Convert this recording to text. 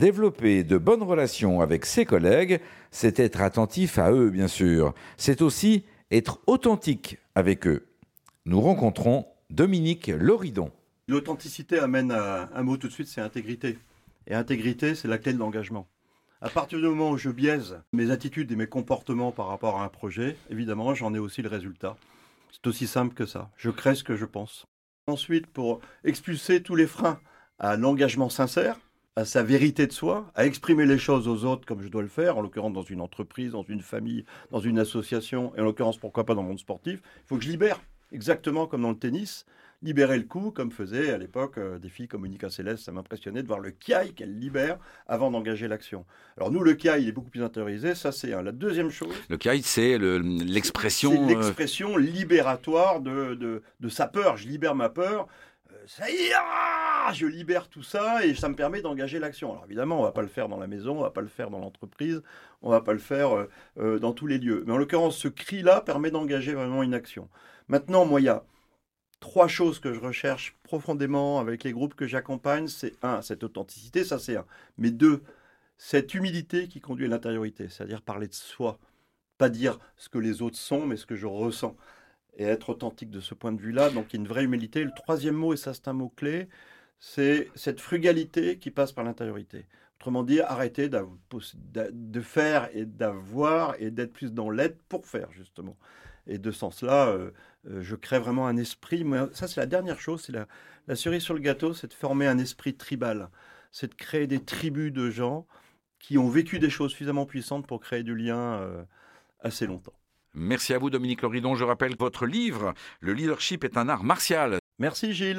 Développer de bonnes relations avec ses collègues, c'est être attentif à eux, bien sûr. C'est aussi être authentique avec eux. Nous rencontrons Dominique Loridon. L'authenticité amène à un mot tout de suite, c'est intégrité. Et intégrité, c'est la clé de l'engagement. À partir du moment où je biaise mes attitudes et mes comportements par rapport à un projet, évidemment, j'en ai aussi le résultat. C'est aussi simple que ça. Je crée ce que je pense. Ensuite, pour expulser tous les freins à l'engagement sincère, à sa vérité de soi, à exprimer les choses aux autres comme je dois le faire, en l'occurrence dans une entreprise, dans une famille, dans une association, et en l'occurrence pourquoi pas dans le monde sportif, il faut que je libère, exactement comme dans le tennis, libérer le coup, comme faisaient à l'époque euh, des filles comme Monica Céleste. Ça m'impressionnait de voir le kiai qu'elle libère avant d'engager l'action. Alors nous, le kiai, il est beaucoup plus intériorisé. Ça, c'est La deuxième chose. Le kiai, c'est l'expression. Euh, l'expression libératoire de, de, de, sa peur. Je libère ma peur. Euh, ça ira Je libère tout ça et ça me permet d'engager l'action. Alors évidemment, on va pas le faire dans la maison, on va pas le faire dans l'entreprise, on va pas le faire dans tous les lieux. Mais en l'occurrence, ce cri-là permet d'engager vraiment une action. Maintenant, moi, il y a trois choses que je recherche profondément avec les groupes que j'accompagne, c'est un, cette authenticité, ça c'est un. Mais deux, cette humilité qui conduit à l'intériorité, c'est-à-dire parler de soi, pas dire ce que les autres sont, mais ce que je ressens. Et être authentique de ce point de vue-là, donc il y a une vraie humilité. Le troisième mot, et ça c'est un mot clé, c'est cette frugalité qui passe par l'intériorité. Autrement dit, arrêter de faire et d'avoir et d'être plus dans l'aide pour faire, justement. Et de ce sens-là, euh, euh, je crée vraiment un esprit. Ça, c'est la dernière chose, c'est la, la, cerise sur le gâteau, c'est de former un esprit tribal. C'est de créer des tribus de gens qui ont vécu des choses suffisamment puissantes pour créer du lien euh, assez longtemps. Merci à vous, Dominique Loridon. Je rappelle votre livre, Le leadership est un art martial. Merci, Gilles.